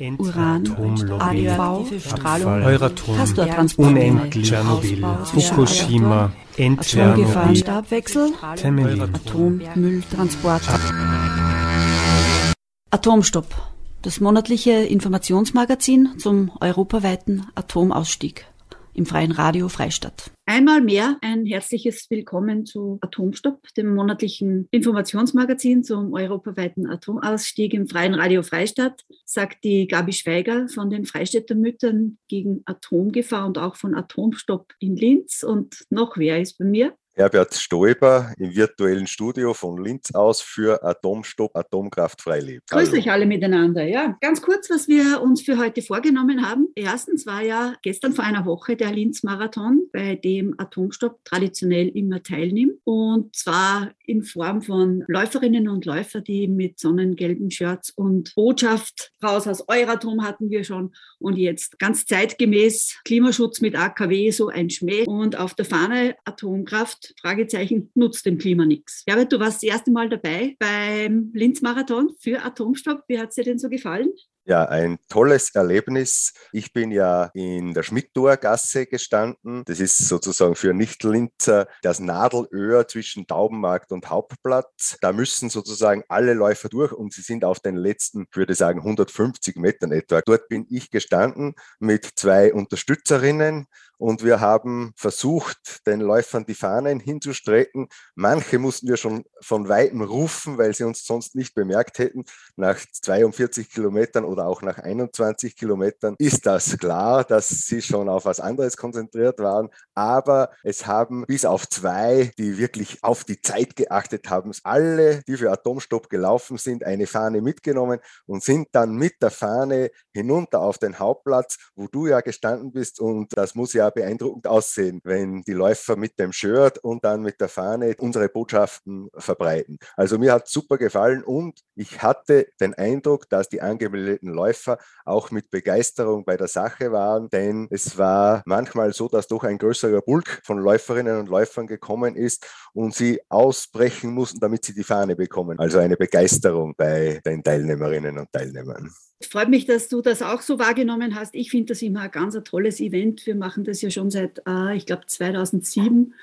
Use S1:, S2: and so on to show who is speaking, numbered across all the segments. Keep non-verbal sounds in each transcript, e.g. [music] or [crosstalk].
S1: Uran,
S2: radioaktive Strahlung,
S1: Euratom, unendlich, Tschernobyl, Fukushima, Temelin.
S2: Atommülltransport. Atomstopp, das monatliche Informationsmagazin zum europaweiten Atomausstieg im freien Radio Freistadt. Einmal mehr ein herzliches Willkommen zu Atomstopp, dem monatlichen Informationsmagazin zum europaweiten Atomausstieg im freien Radio Freistadt, sagt die Gabi Schweiger von den Freistädter Müttern gegen Atomgefahr und auch von Atomstopp in Linz. Und noch wer ist bei mir?
S3: Herbert Stoiber im virtuellen Studio von Linz aus für Atomstopp, Atomkraft Freileben.
S2: Grüß euch alle miteinander. Ja, ganz kurz, was wir uns für heute vorgenommen haben. Erstens war ja gestern vor einer Woche der Linz-Marathon, bei dem Atomstopp traditionell immer teilnimmt. Und zwar in Form von Läuferinnen und Läufer, die mit sonnengelben Shirts und Botschaft raus aus Euratom hatten wir schon. Und jetzt ganz zeitgemäß Klimaschutz mit AKW, so ein Schmäh. Und auf der Fahne Atomkraft Fragezeichen, nutzt dem Klima nichts. Herbert, du warst das erste Mal dabei beim Linz-Marathon für Atomstopp. Wie hat es dir denn so gefallen?
S3: Ja, ein tolles Erlebnis. Ich bin ja in der Schmidtor-Gasse gestanden. Das ist sozusagen für Nicht-Linzer das Nadelöhr zwischen Taubenmarkt und Hauptplatz. Da müssen sozusagen alle Läufer durch und sie sind auf den letzten, würde sagen, 150 Metern etwa. Dort bin ich gestanden mit zwei Unterstützerinnen und wir haben versucht, den Läufern die Fahnen hinzustrecken. Manche mussten wir schon von weitem rufen, weil sie uns sonst nicht bemerkt hätten. Nach 42 Kilometern oder auch nach 21 Kilometern ist das klar, dass sie schon auf was anderes konzentriert waren. Aber es haben bis auf zwei, die wirklich auf die Zeit geachtet haben, alle, die für Atomstopp gelaufen sind, eine Fahne mitgenommen und sind dann mit der Fahne hinunter auf den Hauptplatz, wo du ja gestanden bist. Und das muss ja beeindruckend aussehen, wenn die Läufer mit dem Shirt und dann mit der Fahne unsere Botschaften verbreiten. Also mir hat super gefallen und ich hatte den Eindruck, dass die angemeldeten Läufer auch mit Begeisterung bei der Sache waren, denn es war manchmal so, dass doch ein größerer Bulk von Läuferinnen und Läufern gekommen ist und sie ausbrechen mussten, damit sie die Fahne bekommen. Also eine Begeisterung bei den Teilnehmerinnen und Teilnehmern.
S2: Freut mich, dass du das auch so wahrgenommen hast. Ich finde das immer ein ganz ein tolles Event. Wir machen das ja schon seit, äh, ich glaube, 2007,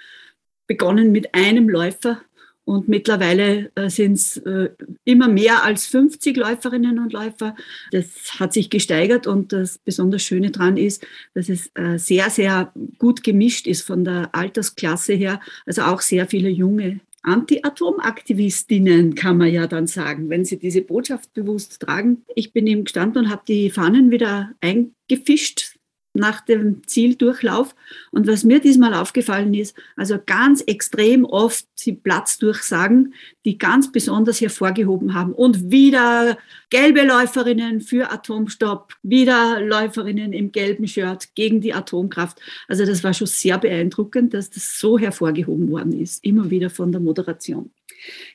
S2: begonnen mit einem Läufer. Und mittlerweile äh, sind es äh, immer mehr als 50 Läuferinnen und Läufer. Das hat sich gesteigert und das besonders Schöne daran ist, dass es äh, sehr, sehr gut gemischt ist von der Altersklasse her. Also auch sehr viele junge Anti-Atom-Aktivistinnen, kann man ja dann sagen, wenn sie diese Botschaft bewusst tragen. Ich bin eben gestanden und habe die Fahnen wieder eingefischt nach dem Zieldurchlauf. Und was mir diesmal aufgefallen ist, also ganz extrem oft die Platzdurchsagen, die ganz besonders hervorgehoben haben. Und wieder gelbe Läuferinnen für Atomstopp, wieder Läuferinnen im gelben Shirt gegen die Atomkraft. Also das war schon sehr beeindruckend, dass das so hervorgehoben worden ist, immer wieder von der Moderation.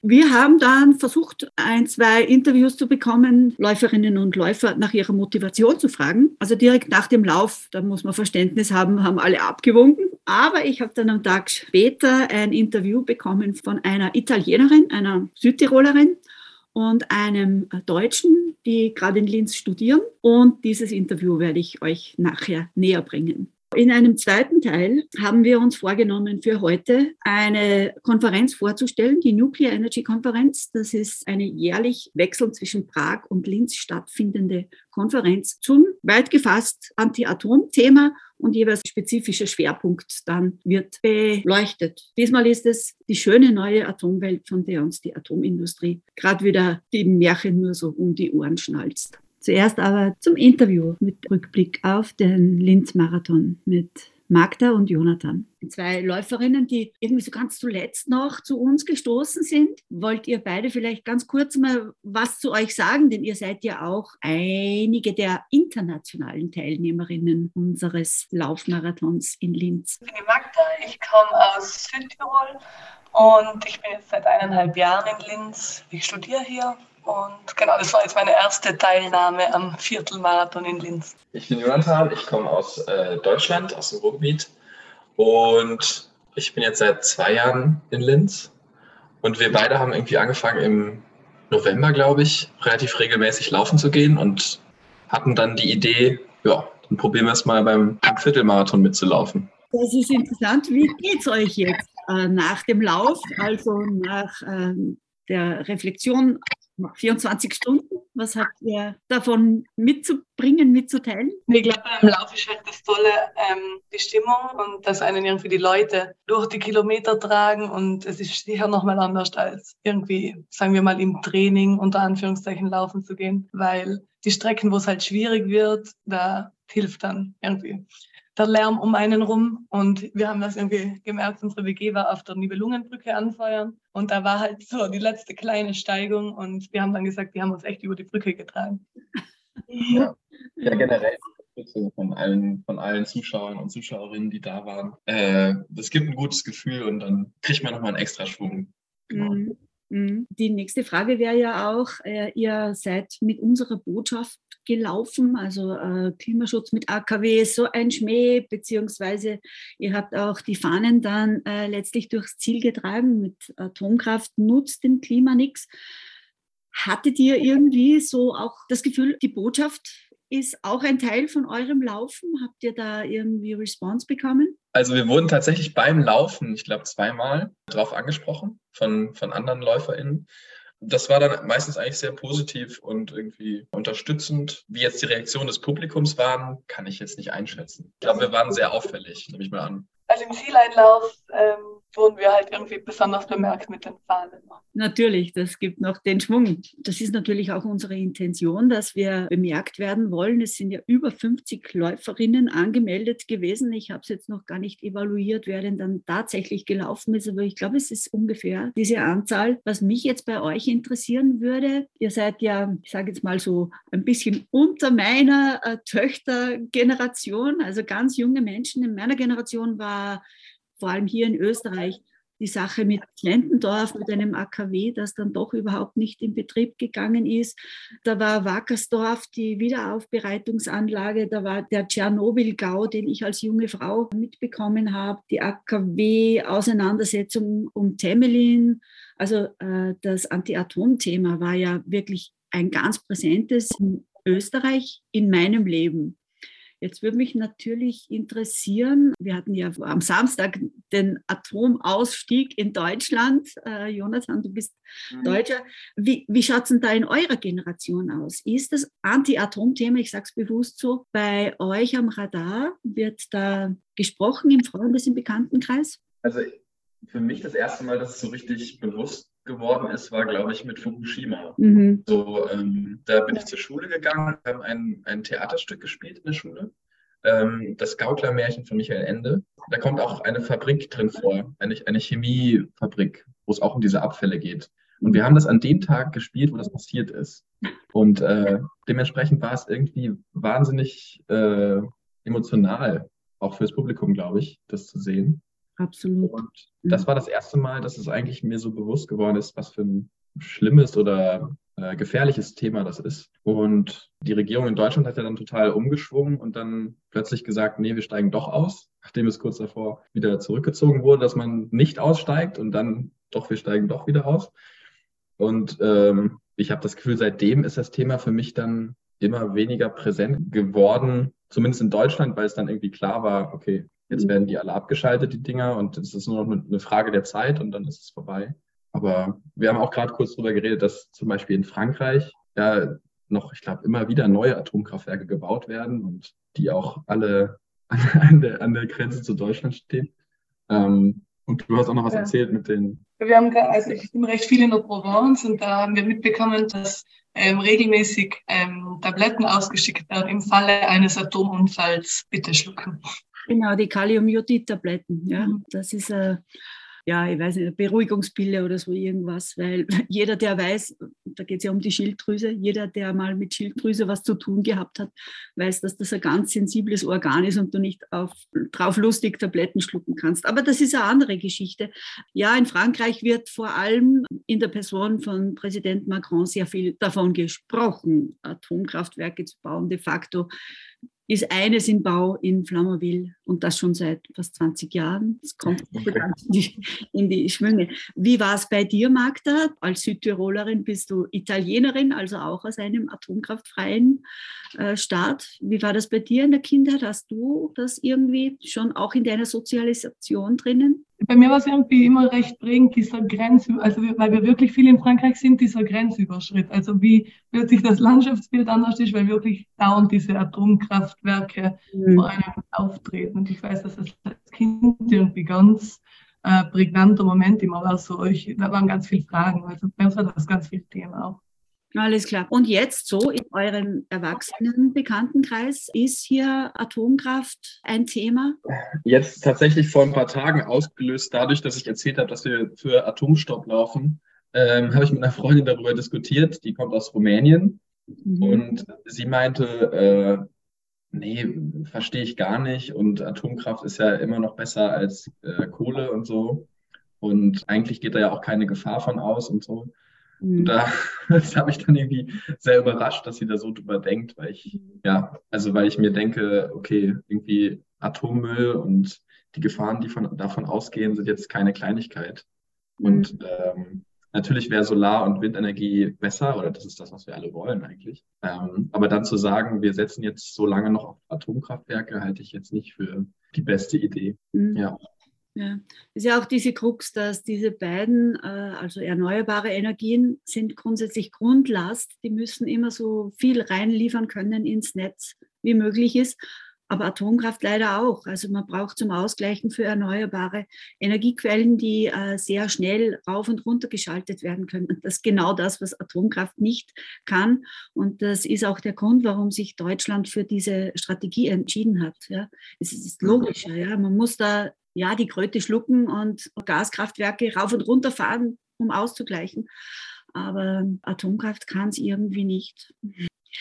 S2: Wir haben dann versucht, ein, zwei Interviews zu bekommen, Läuferinnen und Läufer nach ihrer Motivation zu fragen. Also direkt nach dem Lauf, da muss man Verständnis haben, haben alle abgewunken. Aber ich habe dann am Tag später ein Interview bekommen von einer Italienerin, einer Südtirolerin und einem Deutschen, die gerade in Linz studieren. Und dieses Interview werde ich euch nachher näher bringen. In einem zweiten Teil haben wir uns vorgenommen, für heute eine Konferenz vorzustellen, die Nuclear Energy Konferenz. Das ist eine jährlich wechselnd zwischen Prag und Linz stattfindende Konferenz zum weit gefasst Anti-Atom-Thema und jeweils spezifischer Schwerpunkt dann wird beleuchtet. Diesmal ist es die schöne neue Atomwelt, von der uns die Atomindustrie gerade wieder die Märchen nur so um die Ohren schnalzt. Zuerst aber zum Interview mit Rückblick auf den Linz-Marathon mit Magda und Jonathan. Zwei Läuferinnen, die irgendwie so ganz zuletzt noch zu uns gestoßen sind. Wollt ihr beide vielleicht ganz kurz mal was zu euch sagen? Denn ihr seid ja auch einige der internationalen Teilnehmerinnen unseres Laufmarathons in Linz.
S4: Ich bin die Magda, ich komme aus Südtirol und ich bin jetzt seit eineinhalb Jahren in Linz. Ich studiere hier und genau, das war jetzt meine erste Teilnahme am Viertelmarathon in Linz.
S5: Ich bin Jonathan, ich komme aus äh, Deutschland, aus dem Ruhrgebiet. Und ich bin jetzt seit zwei Jahren in Linz. Und wir beide haben irgendwie angefangen im November, glaube ich, relativ regelmäßig laufen zu gehen und hatten dann die Idee, ja, dann probieren wir es mal beim Viertelmarathon mitzulaufen.
S2: Das ist interessant. Wie geht es euch jetzt äh, nach dem Lauf, also nach ähm, der Reflexion 24 Stunden. Was habt ihr davon mitzubringen, mitzuteilen?
S4: Ich glaube, beim Lauf ist halt das Tolle, ähm, die Stimmung und dass einen irgendwie die Leute durch die Kilometer tragen und es ist sicher nochmal anders als irgendwie, sagen wir mal, im Training unter Anführungszeichen laufen zu gehen, weil die Strecken, wo es halt schwierig wird, da hilft dann irgendwie der Lärm um einen rum. Und wir haben das irgendwie gemerkt, unsere WG war auf der Nibelungenbrücke anfeuern. Und da war halt so die letzte kleine Steigung. Und wir haben dann gesagt, die haben uns echt über die Brücke getragen.
S5: Ja, ja generell von allen, von allen Zuschauern und Zuschauerinnen, die da waren. Äh, das gibt ein gutes Gefühl und dann kriegt man nochmal einen extra Schwung.
S2: Genau. Mhm. Mhm. Die nächste Frage wäre ja auch, äh, ihr seid mit unserer Botschaft gelaufen, also äh, Klimaschutz mit AKW, so ein Schmäh, beziehungsweise ihr habt auch die Fahnen dann äh, letztlich durchs Ziel getragen, mit Atomkraft nutzt dem Klima nichts. Hattet ihr irgendwie so auch das Gefühl, die Botschaft ist auch ein Teil von eurem Laufen? Habt ihr da irgendwie Response bekommen?
S5: Also wir wurden tatsächlich beim Laufen, ich glaube zweimal, darauf angesprochen von, von anderen LäuferInnen. Das war dann meistens eigentlich sehr positiv und irgendwie unterstützend. Wie jetzt die Reaktion des Publikums waren, kann ich jetzt nicht einschätzen. Ich glaube, wir waren sehr auffällig, nehme ich mal an.
S4: Also im Zieleinlauf ähm, wurden wir halt irgendwie besonders bemerkt mit den Fahnen.
S2: Natürlich, das gibt noch den Schwung. Das ist natürlich auch unsere Intention, dass wir bemerkt werden wollen. Es sind ja über 50 Läuferinnen angemeldet gewesen. Ich habe es jetzt noch gar nicht evaluiert, wer denn dann tatsächlich gelaufen ist, aber ich glaube, es ist ungefähr diese Anzahl. Was mich jetzt bei euch interessieren würde, ihr seid ja, ich sage jetzt mal so, ein bisschen unter meiner äh, Töchtergeneration, also ganz junge Menschen. In meiner Generation war vor allem hier in Österreich, die Sache mit Lentendorf, mit einem AKW, das dann doch überhaupt nicht in Betrieb gegangen ist. Da war Wackersdorf, die Wiederaufbereitungsanlage, da war der Tschernobyl-Gau, den ich als junge Frau mitbekommen habe, die AKW-Auseinandersetzung um Temelin. Also äh, das Anti-Atom-Thema war ja wirklich ein ganz präsentes in Österreich in meinem Leben. Jetzt würde mich natürlich interessieren, wir hatten ja am Samstag den Atomausstieg in Deutschland. Äh, Jonathan, du bist mhm. Deutscher. Wie, wie schaut es denn da in eurer Generation aus? Ist das Anti-Atom-Thema, ich sage es bewusst so, bei euch am Radar? Wird da gesprochen im Freundes-, im Bekanntenkreis?
S5: Also für mich das erste Mal, dass es so richtig bewusst geworden ist, war, glaube ich, mit Fukushima. Mhm. So, ähm, da bin ich zur Schule gegangen, haben ein, ein Theaterstück gespielt in der Schule. Ähm, das Gauklermärchen von Michael Ende. Da kommt auch eine Fabrik drin vor, eine, eine Chemiefabrik, wo es auch um diese Abfälle geht. Und wir haben das an dem Tag gespielt, wo das passiert ist. Und äh, dementsprechend war es irgendwie wahnsinnig äh, emotional, auch fürs Publikum, glaube ich, das zu sehen.
S2: Absolut.
S5: Und das war das erste Mal, dass es eigentlich mir so bewusst geworden ist, was für ein schlimmes oder äh, gefährliches Thema das ist. Und die Regierung in Deutschland hat ja dann total umgeschwungen und dann plötzlich gesagt, nee, wir steigen doch aus, nachdem es kurz davor wieder zurückgezogen wurde, dass man nicht aussteigt und dann doch, wir steigen doch wieder aus. Und ähm, ich habe das Gefühl, seitdem ist das Thema für mich dann immer weniger präsent geworden, zumindest in Deutschland, weil es dann irgendwie klar war, okay, Jetzt werden die alle abgeschaltet, die Dinger, und es ist nur noch eine Frage der Zeit und dann ist es vorbei. Aber wir haben auch gerade kurz darüber geredet, dass zum Beispiel in Frankreich ja noch, ich glaube, immer wieder neue Atomkraftwerke gebaut werden und die auch alle [laughs] an der, an der Grenze zu Deutschland stehen. Ähm, und du hast auch noch was ja. erzählt mit den.
S4: Wir haben also ich bin recht viel in der Provence und da haben wir mitbekommen, dass ähm, regelmäßig ähm, Tabletten ausgeschickt werden im Falle eines Atomunfalls. Bitte schlucken.
S2: Genau, die Kaliumjodid-Tabletten. Ja. Mhm. Das ist äh, ja, ich weiß nicht, eine Beruhigungspille oder so irgendwas, weil [laughs] jeder, der weiß, da geht es ja um die Schilddrüse, jeder, der mal mit Schilddrüse was zu tun gehabt hat, weiß, dass das ein ganz sensibles Organ ist und du nicht auf, drauf lustig Tabletten schlucken kannst. Aber das ist eine andere Geschichte. Ja, in Frankreich wird vor allem in der Person von Präsident Macron sehr viel davon gesprochen, Atomkraftwerke zu bauen. De facto ist eines im Bau in Flamerville und das schon seit fast 20 Jahren. Das kommt [laughs] in die, in die Schwünge. Wie war es bei dir, Magda? Als Südtirolerin bist du Italienerin, also auch aus einem atomkraftfreien äh, Staat. Wie war das bei dir in der Kindheit? Hast du das irgendwie schon auch in deiner Sozialisation drinnen?
S4: Bei mir war es irgendwie immer recht prägend, dieser Grenz, also weil wir wirklich viel in Frankreich sind, dieser Grenzüberschritt. Also wie plötzlich das Landschaftsbild anders ist, weil wirklich dauernd diese Atomkraftwerke mhm. vor einem auftreten. Und ich weiß, dass das als Kind irgendwie ganz äh, prägnanter Moment immer war. So, ich, da waren ganz viele Fragen. Also bei uns war das ganz viel Thema auch.
S2: Alles klar. Und jetzt so in eurem Erwachsenenbekanntenkreis ist hier Atomkraft ein Thema?
S5: Jetzt tatsächlich vor ein paar Tagen ausgelöst, dadurch, dass ich erzählt habe, dass wir für Atomstopp laufen, ähm, habe ich mit einer Freundin darüber diskutiert. Die kommt aus Rumänien mhm. und sie meinte, äh, nee, verstehe ich gar nicht und Atomkraft ist ja immer noch besser als äh, Kohle und so. Und eigentlich geht da ja auch keine Gefahr von aus und so. Und mhm. da, [laughs] das habe ich dann irgendwie sehr überrascht, dass sie da so drüber denkt, weil ich, ja, also weil ich mir denke, okay, irgendwie Atommüll und die Gefahren, die von, davon ausgehen, sind jetzt keine Kleinigkeit. Und mhm. ähm, natürlich wäre Solar- und Windenergie besser, oder das ist das, was wir alle wollen eigentlich. Ähm, aber dann zu sagen, wir setzen jetzt so lange noch auf Atomkraftwerke, halte ich jetzt nicht für die beste Idee. Mhm. Ja.
S2: Ja, ist ja auch diese Krux, dass diese beiden, äh, also erneuerbare Energien, sind grundsätzlich Grundlast. Die müssen immer so viel reinliefern können ins Netz, wie möglich ist. Aber Atomkraft leider auch. Also man braucht zum Ausgleichen für erneuerbare Energiequellen, die äh, sehr schnell rauf und runter geschaltet werden können. Das ist genau das, was Atomkraft nicht kann. Und das ist auch der Grund, warum sich Deutschland für diese Strategie entschieden hat. Ja. Es ist logischer. Ja. Man muss da ja, die Kröte schlucken und Gaskraftwerke rauf und runter fahren, um auszugleichen. Aber Atomkraft kann es irgendwie nicht.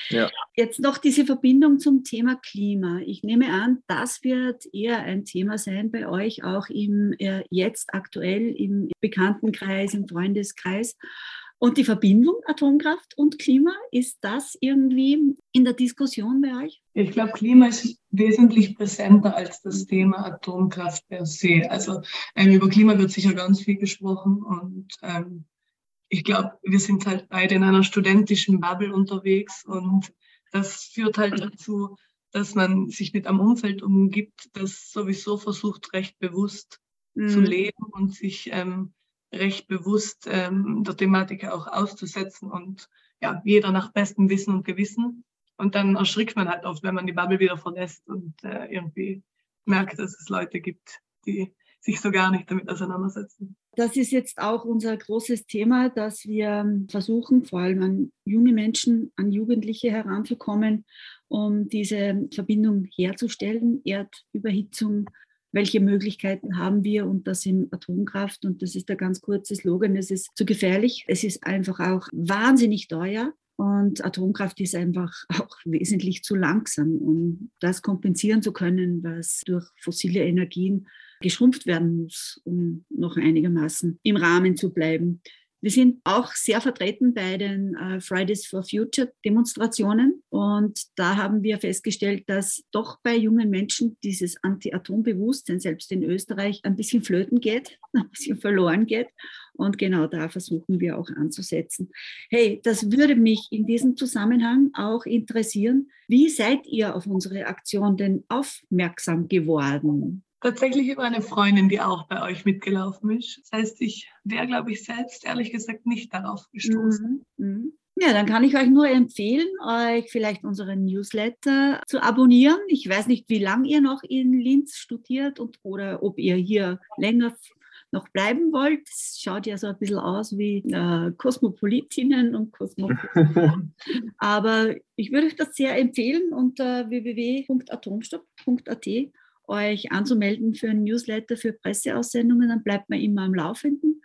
S2: Ja. Jetzt noch diese Verbindung zum Thema Klima. Ich nehme an, das wird eher ein Thema sein bei euch, auch im, äh, jetzt aktuell im Bekanntenkreis, im Freundeskreis. Und die Verbindung Atomkraft und Klima, ist das irgendwie in der Diskussion bei euch?
S4: Ich glaube, Klima ist wesentlich präsenter als das Thema Atomkraft per se. Also ähm, über Klima wird sicher ganz viel gesprochen und ähm, ich glaube, wir sind halt beide in einer studentischen Bubble unterwegs und das führt halt dazu, dass man sich mit einem Umfeld umgibt, das sowieso versucht, recht bewusst mhm. zu leben und sich ähm, recht bewusst ähm, der Thematik auch auszusetzen und ja, jeder nach bestem Wissen und Gewissen. Und dann erschrickt man halt oft, wenn man die Bubble wieder verlässt und äh, irgendwie merkt, dass es Leute gibt, die sich so gar nicht damit auseinandersetzen.
S2: Das ist jetzt auch unser großes Thema, dass wir versuchen, vor allem an junge Menschen, an Jugendliche heranzukommen, um diese Verbindung herzustellen, Erdüberhitzung welche Möglichkeiten haben wir und das in Atomkraft. Und das ist der ganz kurze Slogan, es ist zu gefährlich, es ist einfach auch wahnsinnig teuer. Und Atomkraft ist einfach [laughs] auch wesentlich zu langsam, um das kompensieren zu können, was durch fossile Energien geschrumpft werden muss, um noch einigermaßen im Rahmen zu bleiben. Wir sind auch sehr vertreten bei den äh, Fridays for Future Demonstrationen und da haben wir festgestellt, dass doch bei jungen Menschen dieses Anti-Atom-Bewusstsein selbst in Österreich ein bisschen flöten geht, [laughs] ein bisschen verloren geht und genau da versuchen wir auch anzusetzen. Hey, das würde mich in diesem Zusammenhang auch interessieren. Wie seid ihr auf unsere Aktion denn aufmerksam geworden?
S4: Tatsächlich über eine Freundin, die auch bei euch mitgelaufen ist. Das heißt, ich wäre, glaube ich, selbst ehrlich gesagt nicht darauf gestoßen.
S2: Mhm. mhm. Ja, dann kann ich euch nur empfehlen, euch vielleicht unseren Newsletter zu abonnieren. Ich weiß nicht, wie lange ihr noch in Linz studiert und, oder ob ihr hier länger noch bleiben wollt. Es schaut ja so ein bisschen aus wie äh, Kosmopolitinnen und Kosmopoliten. [laughs] Aber ich würde euch das sehr empfehlen unter www.atomstopp.at euch anzumelden für ein Newsletter für Presseaussendungen, dann bleibt man immer am Laufenden.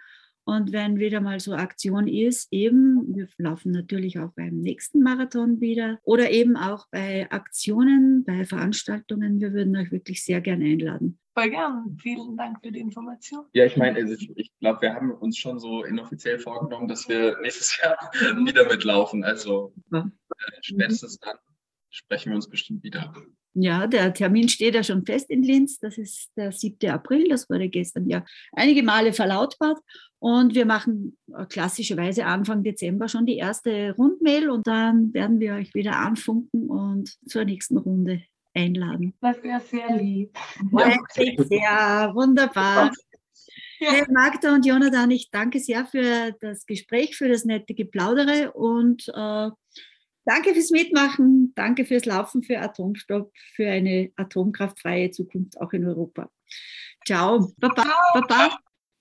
S2: Und wenn wieder mal so Aktion ist, eben, wir laufen natürlich auch beim nächsten Marathon wieder oder eben auch bei Aktionen, bei Veranstaltungen, wir würden euch wirklich sehr gerne einladen.
S4: Voll gern. Vielen Dank für die Information.
S5: Ja, ich meine, also ich, ich glaube, wir haben uns schon so inoffiziell vorgenommen, dass wir nächstes Jahr [laughs] wieder mitlaufen. Also äh, spätestens dann sprechen wir uns bestimmt wieder.
S2: Ja, der Termin steht ja schon fest in Linz. Das ist der 7. April. Das wurde gestern ja einige Male verlautbart. Und wir machen klassischerweise Anfang Dezember schon die erste Rundmail und dann werden wir euch wieder anfunken und zur nächsten Runde einladen.
S4: Das wäre sehr lieb.
S2: Ja, wunderbar. Ja. Hey Magda und Jonathan, ich danke sehr für das Gespräch, für das nette Geplaudere und äh, danke fürs Mitmachen, danke fürs Laufen für Atomstopp, für eine atomkraftfreie Zukunft auch in Europa. Ciao, Baba, Baba.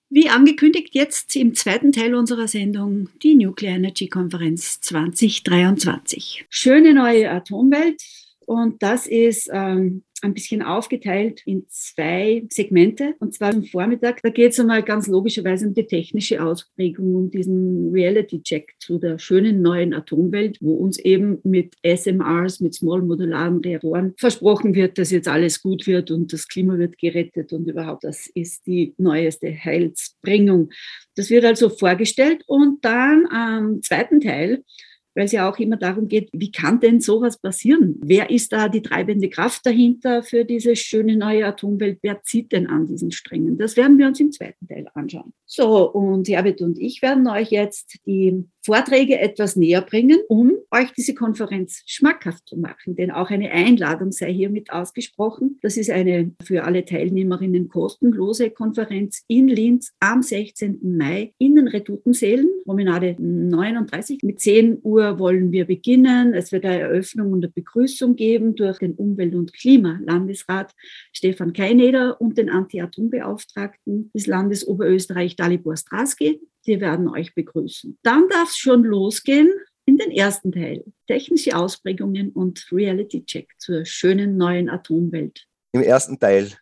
S2: Wie angekündigt, jetzt im zweiten Teil unserer Sendung die Nuclear Energy Konferenz 2023. Schöne neue Atomwelt und das ist ähm, ein bisschen aufgeteilt in zwei Segmente. Und zwar am Vormittag, da geht es einmal ganz logischerweise um die technische Ausprägung und diesen Reality-Check zu der schönen neuen Atomwelt, wo uns eben mit SMRs, mit Small Modularen Reaktoren versprochen wird, dass jetzt alles gut wird und das Klima wird gerettet und überhaupt das ist die neueste Heilsbringung. Das wird also vorgestellt und dann am zweiten Teil weil es ja auch immer darum geht, wie kann denn sowas passieren? Wer ist da die treibende Kraft dahinter für diese schöne neue Atomwelt? Wer zieht denn an diesen Strängen? Das werden wir uns im zweiten Teil anschauen. So, und Herbert und ich werden euch jetzt die Vorträge etwas näher bringen, um euch diese Konferenz schmackhaft zu machen. Denn auch eine Einladung sei hiermit ausgesprochen. Das ist eine für alle Teilnehmerinnen kostenlose Konferenz in Linz am 16. Mai in den Redutensälen, Promenade 39. Mit 10 Uhr wollen wir beginnen. Es wird eine Eröffnung und eine Begrüßung geben durch den Umwelt- und Klimalandesrat Stefan Keineder und den Anti-Atom-Beauftragten des Landes Oberösterreich Dalibor Straski. Die werden euch begrüßen. Dann darf es schon losgehen in den ersten Teil. Technische Ausprägungen und Reality Check zur schönen neuen Atomwelt.
S3: Im ersten Teil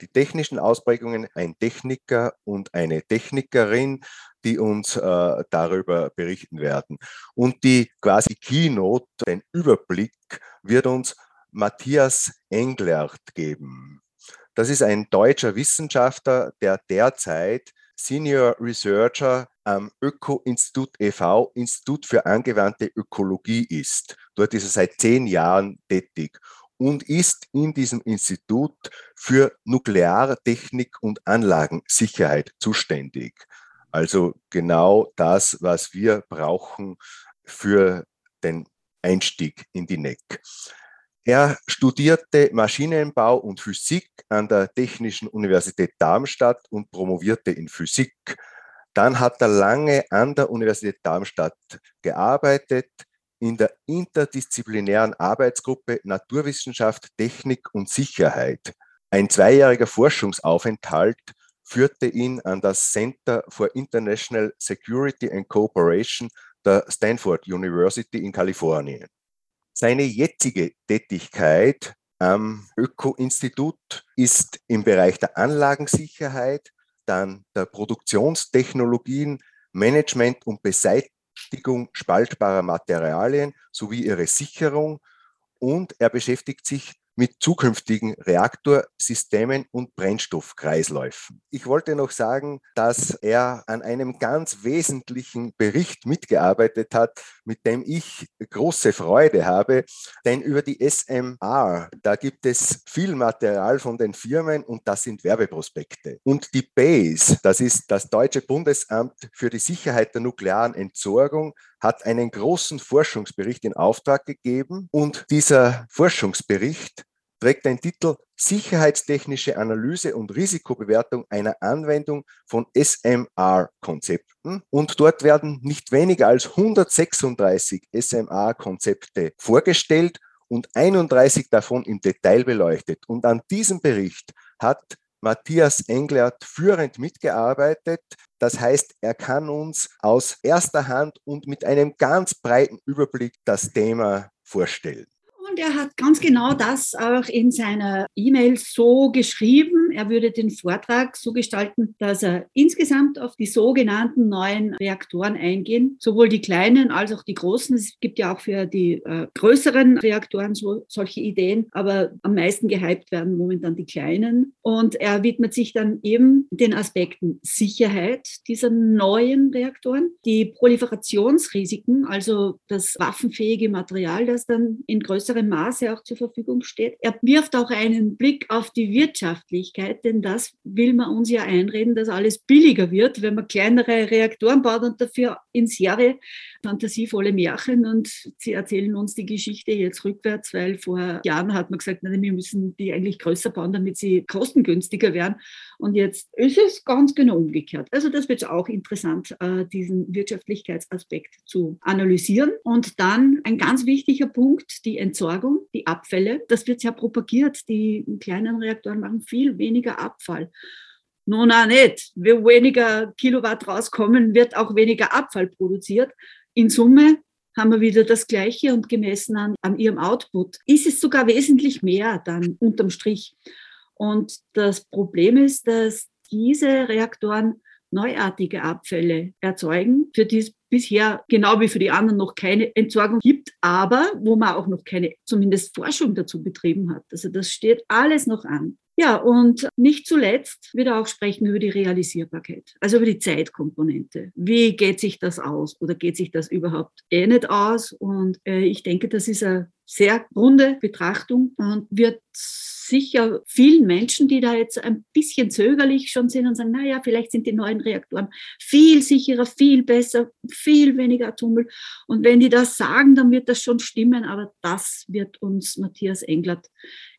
S3: die technischen Ausprägungen, ein Techniker und eine Technikerin, die uns äh, darüber berichten werden. Und die quasi Keynote, den Überblick, wird uns Matthias Englert geben. Das ist ein deutscher Wissenschaftler, der derzeit Senior Researcher am Öko-Institut e.V., Institut für angewandte Ökologie ist. Dort ist er seit zehn Jahren tätig und ist in diesem Institut für Nukleartechnik und Anlagensicherheit zuständig. Also genau das, was wir brauchen für den Einstieg in die NEC. Er studierte Maschinenbau und Physik an der Technischen Universität Darmstadt und promovierte in Physik. Dann hat er lange an der Universität Darmstadt gearbeitet in der interdisziplinären Arbeitsgruppe Naturwissenschaft, Technik und Sicherheit. Ein zweijähriger Forschungsaufenthalt führte ihn an das Center for International Security and Cooperation der Stanford University in Kalifornien. Seine jetzige Tätigkeit am Öko-Institut ist im Bereich der Anlagensicherheit, dann der Produktionstechnologien, Management und Beseitigung spaltbarer Materialien sowie ihre Sicherung. Und er beschäftigt sich mit zukünftigen Reaktorsystemen und Brennstoffkreisläufen. Ich wollte noch sagen, dass er an einem ganz wesentlichen Bericht mitgearbeitet hat, mit dem ich große Freude habe, denn über die SMR, da gibt es viel Material von den Firmen und das sind Werbeprospekte. Und die BASE, das ist das Deutsche Bundesamt für die Sicherheit der nuklearen Entsorgung, hat einen großen Forschungsbericht in Auftrag gegeben und dieser Forschungsbericht trägt den Titel Sicherheitstechnische Analyse und Risikobewertung einer Anwendung von SMR-Konzepten. Und dort werden nicht weniger als 136 SMR-Konzepte vorgestellt und 31 davon im Detail beleuchtet. Und an diesem Bericht hat Matthias Englert führend mitgearbeitet. Das heißt, er kann uns aus erster Hand und mit einem ganz breiten Überblick das Thema vorstellen.
S2: Und er hat ganz genau das auch in seiner E-Mail so geschrieben. Er würde den Vortrag so gestalten, dass er insgesamt auf die sogenannten neuen Reaktoren eingehen, sowohl die kleinen als auch die großen. Es gibt ja auch für die äh, größeren Reaktoren so, solche Ideen, aber am meisten gehypt werden momentan die kleinen. Und er widmet sich dann eben den Aspekten Sicherheit dieser neuen Reaktoren, die Proliferationsrisiken, also das waffenfähige Material, das dann in größerem Maße auch zur Verfügung steht. Er wirft auch einen Blick auf die Wirtschaftlichkeit, denn das will man uns ja einreden, dass alles billiger wird, wenn man kleinere Reaktoren baut und dafür in Serie fantasievolle Märchen und sie erzählen uns die Geschichte jetzt rückwärts, weil vor Jahren hat man gesagt, nein, wir müssen die eigentlich größer bauen, damit sie kostengünstiger werden. Und jetzt ist es ganz genau umgekehrt. Also das wird auch interessant, äh, diesen Wirtschaftlichkeitsaspekt zu analysieren. Und dann ein ganz wichtiger Punkt, die Entsorgung, die Abfälle. Das wird ja propagiert. Die kleinen Reaktoren machen viel weniger Abfall. Nun, auch nicht. Wenn weniger Kilowatt rauskommen, wird auch weniger Abfall produziert. In Summe haben wir wieder das Gleiche und gemessen an, an ihrem Output ist es sogar wesentlich mehr dann unterm Strich. Und das Problem ist, dass diese Reaktoren neuartige Abfälle erzeugen, für die es bisher genau wie für die anderen noch keine Entsorgung gibt, aber wo man auch noch keine zumindest Forschung dazu betrieben hat. Also das steht alles noch an. Ja, und nicht zuletzt wird er auch sprechen über die Realisierbarkeit, also über die Zeitkomponente. Wie geht sich das aus oder geht sich das überhaupt eh nicht aus? Und äh, ich denke, das ist eine sehr runde Betrachtung und wird sicher vielen Menschen, die da jetzt ein bisschen zögerlich schon sind und sagen, naja, vielleicht sind die neuen Reaktoren viel sicherer, viel besser, viel weniger Atommüll. Und wenn die das sagen, dann wird das schon stimmen, aber das wird uns Matthias Englert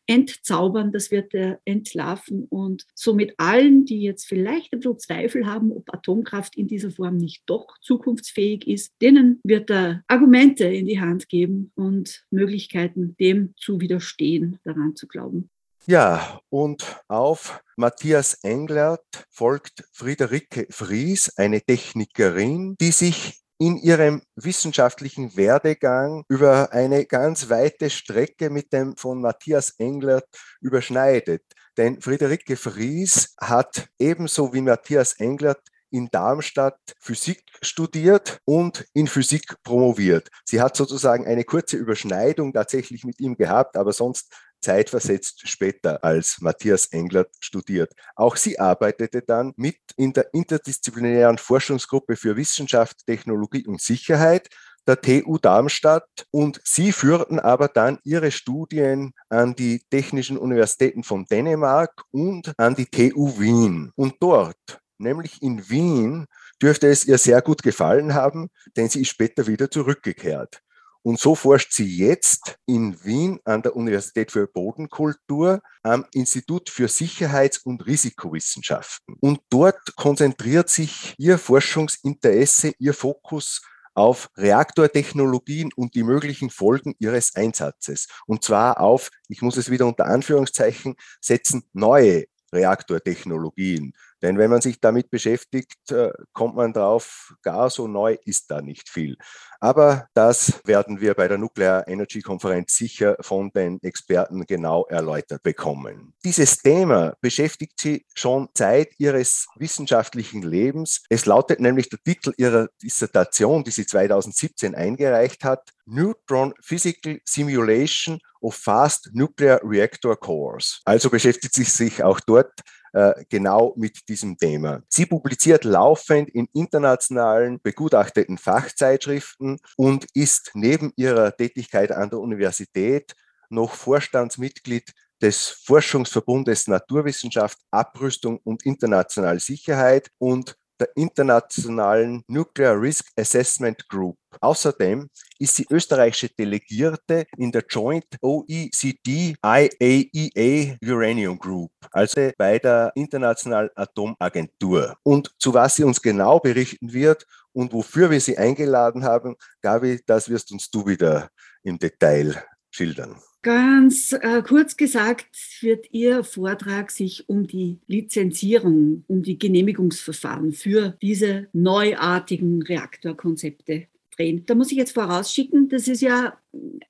S2: entzaubern, das wird er entlarven und somit allen, die jetzt vielleicht ein bisschen Zweifel haben, ob Atomkraft in dieser Form nicht doch zukunftsfähig ist, denen wird er Argumente in die Hand geben und Möglichkeiten, dem zu widerstehen, daran zu glauben.
S3: Ja, und auf Matthias Englert folgt Friederike Fries, eine Technikerin, die sich in ihrem wissenschaftlichen Werdegang über eine ganz weite Strecke mit dem von Matthias Englert überschneidet. Denn Friederike Fries hat ebenso wie Matthias Englert in Darmstadt Physik studiert und in Physik promoviert. Sie hat sozusagen eine kurze Überschneidung tatsächlich mit ihm gehabt, aber sonst zeitversetzt später als Matthias Englert studiert. Auch sie arbeitete dann mit in der interdisziplinären Forschungsgruppe für Wissenschaft, Technologie und Sicherheit der TU Darmstadt und sie führten aber dann ihre Studien an die Technischen Universitäten von Dänemark und an die TU Wien. Und dort, nämlich in Wien, dürfte es ihr sehr gut gefallen haben, denn sie ist später wieder zurückgekehrt. Und so forscht sie jetzt in Wien an der Universität für Bodenkultur am Institut für Sicherheits- und Risikowissenschaften. Und dort konzentriert sich ihr Forschungsinteresse, ihr Fokus auf Reaktortechnologien und die möglichen Folgen ihres Einsatzes. Und zwar auf, ich muss es wieder unter Anführungszeichen setzen, neue Reaktortechnologien. Denn wenn man sich damit beschäftigt, äh, kommt man drauf, gar so neu ist da nicht viel. Aber das werden wir bei der Nuclear Energy Konferenz sicher von den Experten genau erläutert bekommen. Dieses Thema beschäftigt sie schon seit ihres wissenschaftlichen Lebens. Es lautet nämlich der Titel ihrer Dissertation, die sie 2017 eingereicht hat, Neutron Physical Simulation of Fast Nuclear Reactor Cores. Also beschäftigt sie sich auch dort äh, genau mit diesem Thema. Sie publiziert laufend in internationalen begutachteten Fachzeitschriften und ist neben ihrer Tätigkeit an der Universität noch Vorstandsmitglied des Forschungsverbundes Naturwissenschaft, Abrüstung und internationale Sicherheit und der Internationalen Nuclear Risk Assessment Group. Außerdem ist sie österreichische Delegierte in der Joint OECD IAEA Uranium Group, also bei der Internationalen Atomagentur. Und zu was sie uns genau berichten wird und wofür wir sie eingeladen haben, Gabi, das wirst uns du wieder im Detail schildern.
S2: Ganz äh, kurz gesagt wird Ihr Vortrag sich um die Lizenzierung, um die Genehmigungsverfahren für diese neuartigen Reaktorkonzepte drehen. Da muss ich jetzt vorausschicken, das ist ja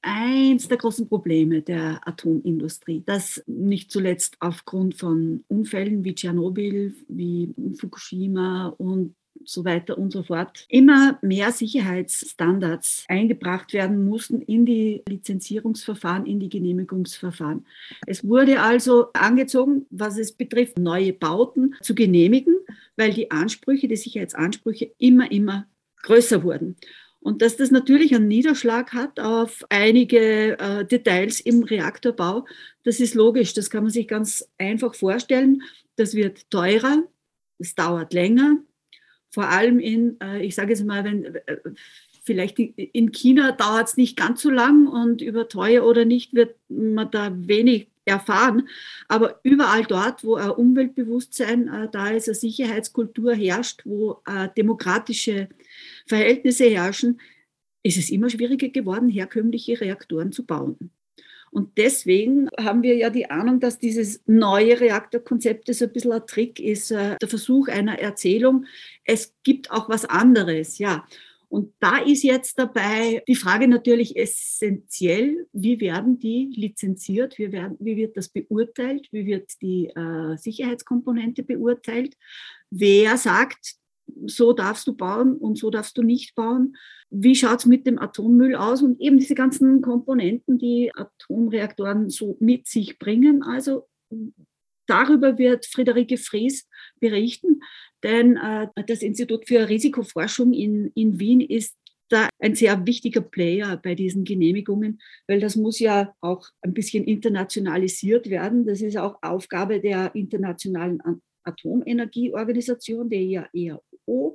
S2: eins der großen Probleme der Atomindustrie, dass nicht zuletzt aufgrund von Unfällen wie Tschernobyl, wie Fukushima und so weiter und so fort, immer mehr Sicherheitsstandards eingebracht werden mussten in die Lizenzierungsverfahren, in die Genehmigungsverfahren. Es wurde also angezogen, was es betrifft, neue Bauten zu genehmigen, weil die Ansprüche, die Sicherheitsansprüche immer, immer größer wurden. Und dass das natürlich einen Niederschlag hat auf einige äh, Details im Reaktorbau, das ist logisch. Das kann man sich ganz einfach vorstellen. Das wird teurer, es dauert länger, vor allem in, äh, ich sage jetzt mal, wenn äh, vielleicht in China dauert es nicht ganz so lang und über teuer oder nicht wird man da wenig erfahren. Aber überall dort, wo ein Umweltbewusstsein äh, da ist, eine Sicherheitskultur herrscht, wo demokratische Verhältnisse herrschen, ist es immer schwieriger geworden, herkömmliche Reaktoren zu bauen. Und deswegen haben wir ja die Ahnung, dass dieses neue Reaktorkonzept so ein bisschen ein Trick ist, äh, der Versuch einer Erzählung. Es gibt auch was anderes, ja. Und da ist jetzt dabei die Frage natürlich essentiell, wie werden die lizenziert, wie, werden, wie wird das beurteilt, wie wird die äh, Sicherheitskomponente beurteilt, wer sagt, so darfst du bauen und so darfst du nicht bauen. Wie schaut es mit dem Atommüll aus und eben diese ganzen Komponenten, die Atomreaktoren so mit sich bringen. Also darüber wird Friederike Fries berichten, denn äh, das Institut für Risikoforschung in, in Wien ist da ein sehr wichtiger Player bei diesen Genehmigungen, weil das muss ja auch ein bisschen internationalisiert werden. Das ist auch Aufgabe der internationalen Atomenergieorganisation, der IAEO,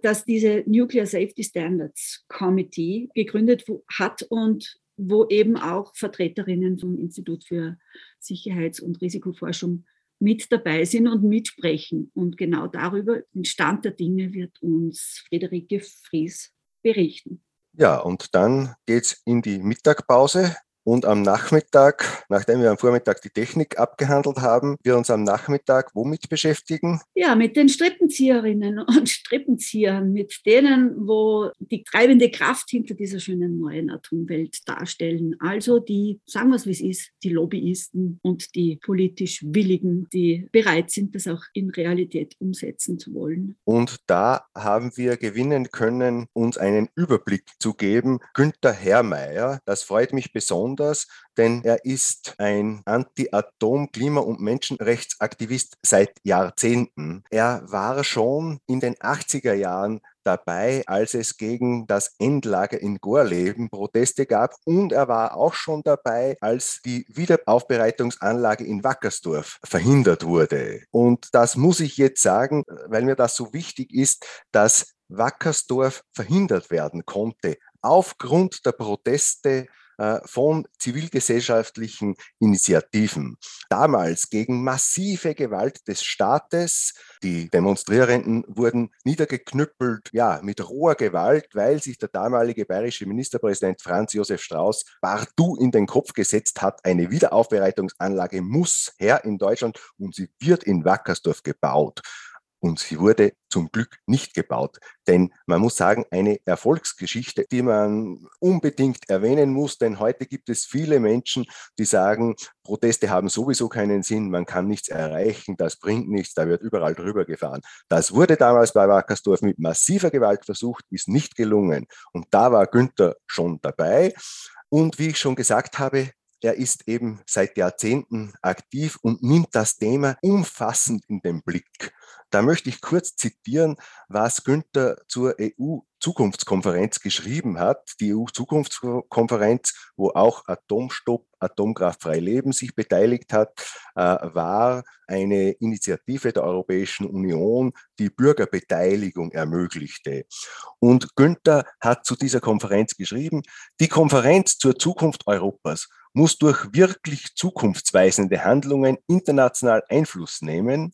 S2: dass diese Nuclear Safety Standards Committee gegründet hat und wo eben auch Vertreterinnen vom Institut für Sicherheits- und Risikoforschung mit dabei sind und mitsprechen. Und genau darüber, den Stand der Dinge, wird uns Friederike Fries berichten.
S3: Ja, und dann geht es in die Mittagpause. Und am Nachmittag, nachdem wir am Vormittag die Technik abgehandelt haben, wir uns am Nachmittag womit beschäftigen?
S2: Ja, mit den Strippenzieherinnen und Strippenziehern, mit denen, wo die treibende Kraft hinter dieser schönen neuen Atomwelt darstellen. Also die, sagen wir es wie es ist, die Lobbyisten und die politisch Willigen, die bereit sind, das auch in Realität umsetzen zu wollen.
S3: Und da haben wir gewinnen können, uns einen Überblick zu geben. Günther Herrmeier, das freut mich besonders besonders, denn er ist ein Anti-Atom-, Klima- und Menschenrechtsaktivist seit Jahrzehnten. Er war schon in den 80er Jahren dabei, als es gegen das Endlager in Gorleben Proteste gab. Und er war auch schon dabei, als die Wiederaufbereitungsanlage in Wackersdorf verhindert wurde. Und das muss ich jetzt sagen, weil mir das so wichtig ist, dass Wackersdorf verhindert werden konnte aufgrund der Proteste von zivilgesellschaftlichen Initiativen. Damals gegen massive Gewalt des Staates. Die Demonstrierenden wurden niedergeknüppelt, ja, mit roher Gewalt, weil sich der damalige bayerische Ministerpräsident Franz Josef Strauß partout in den Kopf gesetzt hat, eine Wiederaufbereitungsanlage muss her in Deutschland und sie wird in Wackersdorf gebaut. Und sie wurde zum Glück nicht gebaut. Denn man muss sagen, eine Erfolgsgeschichte, die man unbedingt erwähnen muss, denn heute gibt es viele Menschen, die sagen, Proteste haben sowieso keinen Sinn, man kann nichts erreichen, das bringt nichts, da wird überall drüber gefahren. Das wurde damals bei Wackersdorf mit massiver Gewalt versucht, ist nicht gelungen. Und da war Günther schon dabei. Und wie ich schon gesagt habe, er ist eben seit Jahrzehnten aktiv und nimmt das Thema umfassend in den Blick. Da möchte ich kurz zitieren, was Günther zur EU-Zukunftskonferenz geschrieben hat. Die EU-Zukunftskonferenz, wo auch Atomstopp, atomkraftfrei Leben sich beteiligt hat, äh, war eine Initiative der Europäischen Union, die Bürgerbeteiligung ermöglichte. Und Günther hat zu dieser Konferenz geschrieben, die Konferenz zur Zukunft Europas muss durch wirklich zukunftsweisende Handlungen international Einfluss nehmen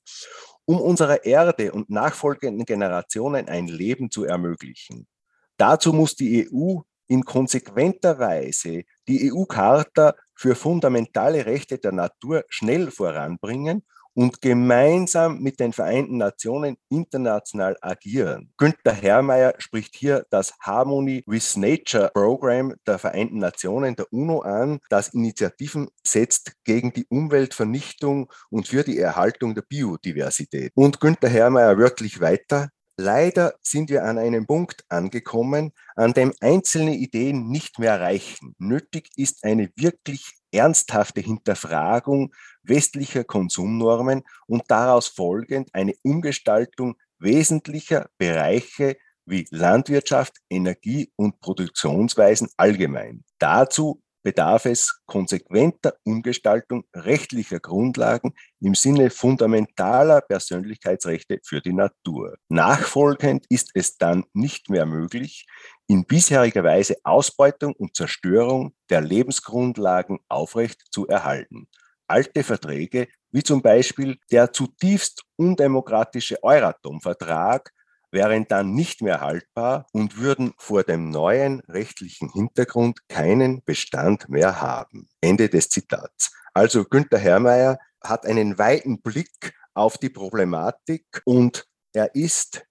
S3: um unserer Erde und nachfolgenden Generationen ein Leben zu ermöglichen. Dazu muss die EU in konsequenter Weise die EU-Charta für fundamentale Rechte der Natur schnell voranbringen und gemeinsam mit den Vereinten Nationen international agieren. Günther Herrmeier spricht hier das Harmony with Nature Program der Vereinten Nationen, der UNO an, das Initiativen setzt gegen die Umweltvernichtung und für die Erhaltung der Biodiversität. Und Günther Herrmeier wörtlich weiter, Leider sind wir an einem Punkt angekommen, an dem einzelne Ideen nicht mehr reichen. Nötig ist eine wirklich ernsthafte Hinterfragung westlicher Konsumnormen und daraus folgend eine Umgestaltung wesentlicher Bereiche wie Landwirtschaft, Energie und Produktionsweisen allgemein. Dazu bedarf es konsequenter Umgestaltung rechtlicher Grundlagen im Sinne fundamentaler Persönlichkeitsrechte für die Natur. Nachfolgend ist es dann nicht mehr möglich, in bisheriger Weise Ausbeutung und Zerstörung der Lebensgrundlagen aufrecht zu erhalten. Alte Verträge, wie zum Beispiel der zutiefst undemokratische Euratom-Vertrag wären dann nicht mehr haltbar und würden vor dem neuen rechtlichen Hintergrund keinen Bestand mehr haben. Ende des Zitats. Also Günther Herrmeier hat einen weiten Blick auf die Problematik und er ist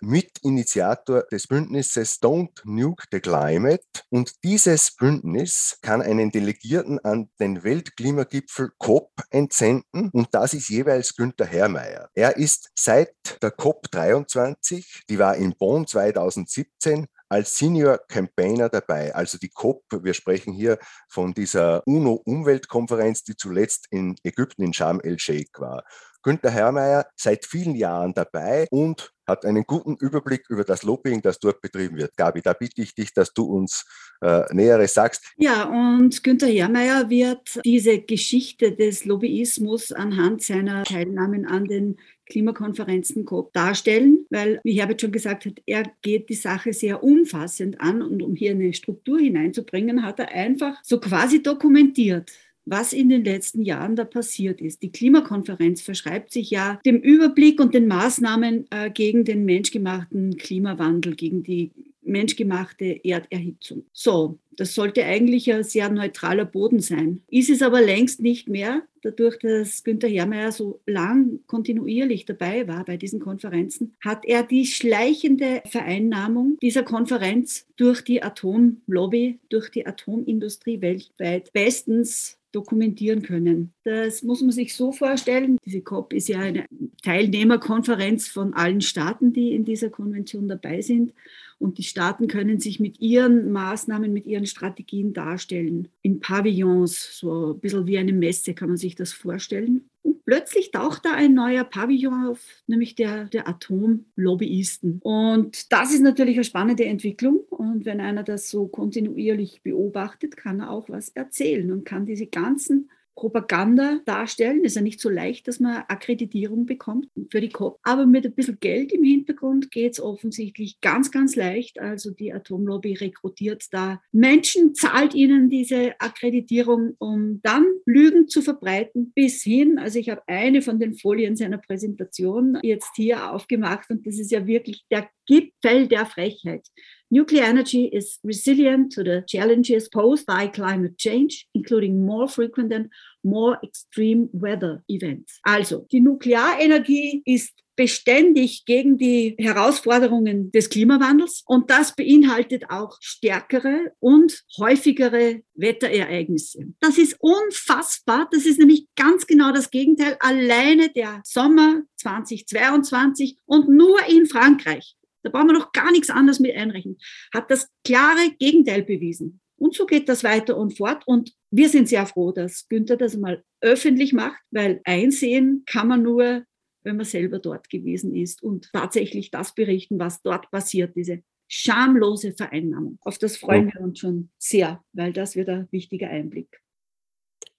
S3: Mitinitiator des Bündnisses Don't Nuke the Climate. Und dieses Bündnis kann einen Delegierten an den Weltklimagipfel COP entsenden. Und das ist jeweils Günther Herrmeier. Er ist seit der COP 23, die war in Bonn 2017, als Senior Campaigner dabei. Also die COP, wir sprechen hier von dieser UNO-Umweltkonferenz, die zuletzt in Ägypten in Sharm el-Sheikh war. Günther Herrmeier seit vielen Jahren dabei und hat einen guten Überblick über das Lobbying, das dort betrieben wird. Gabi, da bitte ich dich, dass du uns äh, Näheres sagst.
S2: Ja, und Günther Herrmeier wird diese Geschichte des Lobbyismus anhand seiner Teilnahmen an den Klimakonferenzen darstellen, weil, wie Herbert schon gesagt hat, er geht die Sache sehr umfassend an und um hier eine Struktur hineinzubringen, hat er einfach so quasi dokumentiert was in den letzten Jahren da passiert ist. Die Klimakonferenz verschreibt sich ja dem Überblick und den Maßnahmen äh, gegen den menschgemachten Klimawandel, gegen die menschgemachte Erderhitzung. So, das sollte eigentlich ein sehr neutraler Boden sein. Ist es aber längst nicht mehr, dadurch, dass Günther Herrmeier so lang kontinuierlich dabei war bei diesen Konferenzen, hat er die schleichende Vereinnahmung dieser Konferenz durch die Atomlobby, durch die Atomindustrie weltweit bestens dokumentieren können. Das muss man sich so vorstellen. Diese COP ist ja eine Teilnehmerkonferenz von allen Staaten, die in dieser Konvention dabei sind. Und die Staaten können sich mit ihren Maßnahmen, mit ihren Strategien darstellen. In Pavillons, so ein bisschen wie eine Messe kann man sich das vorstellen. Plötzlich taucht da ein neuer Pavillon auf, nämlich der, der Atomlobbyisten. Und das ist natürlich eine spannende Entwicklung. Und wenn einer das so kontinuierlich beobachtet, kann er auch was erzählen und kann diese ganzen Propaganda darstellen. Ist ja nicht so leicht, dass man Akkreditierung bekommt für die COP. Aber mit ein bisschen Geld im Hintergrund geht es offensichtlich ganz, ganz leicht. Also die Atomlobby rekrutiert da Menschen, zahlt ihnen diese Akkreditierung, um dann Lügen zu verbreiten, bis hin, also ich habe eine von den Folien seiner Präsentation jetzt hier aufgemacht und das ist ja wirklich der Gipfel der Frechheit. Nuclear energy is resilient to the challenges posed by climate change, including more frequent and more extreme weather events. Also, die Nuklearenergie ist beständig gegen die Herausforderungen des Klimawandels und das beinhaltet auch stärkere und häufigere Wetterereignisse. Das ist unfassbar. Das ist nämlich ganz genau das Gegenteil. Alleine der Sommer 2022 und nur in Frankreich da brauchen wir noch gar nichts anderes mit einrechnen, hat das klare Gegenteil bewiesen. Und so geht das weiter und fort. Und wir sind sehr froh, dass Günther das mal öffentlich macht, weil einsehen kann man nur, wenn man selber dort gewesen ist und tatsächlich das berichten, was dort passiert, diese schamlose Vereinnahmung. Auf das freuen wir uns schon sehr, weil das wird ein wichtiger Einblick.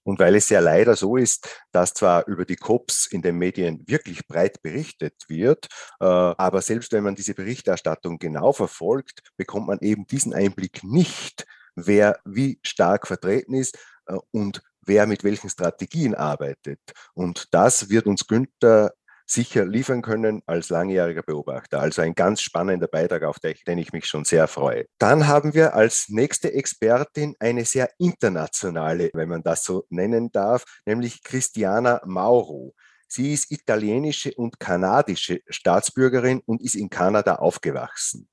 S3: Und weil es ja leider so ist, dass zwar über die COPs in den Medien wirklich breit berichtet wird, äh, aber selbst wenn man diese Berichterstattung genau verfolgt, bekommt man eben diesen Einblick nicht, wer wie stark vertreten ist äh, und wer mit welchen Strategien arbeitet. Und das wird uns Günther sicher liefern können als langjähriger Beobachter. Also ein ganz spannender Beitrag, auf den ich mich schon sehr freue. Dann haben wir als nächste Expertin eine sehr internationale, wenn man das so nennen darf, nämlich Christiana Mauro. Sie ist italienische und kanadische Staatsbürgerin und ist in Kanada aufgewachsen.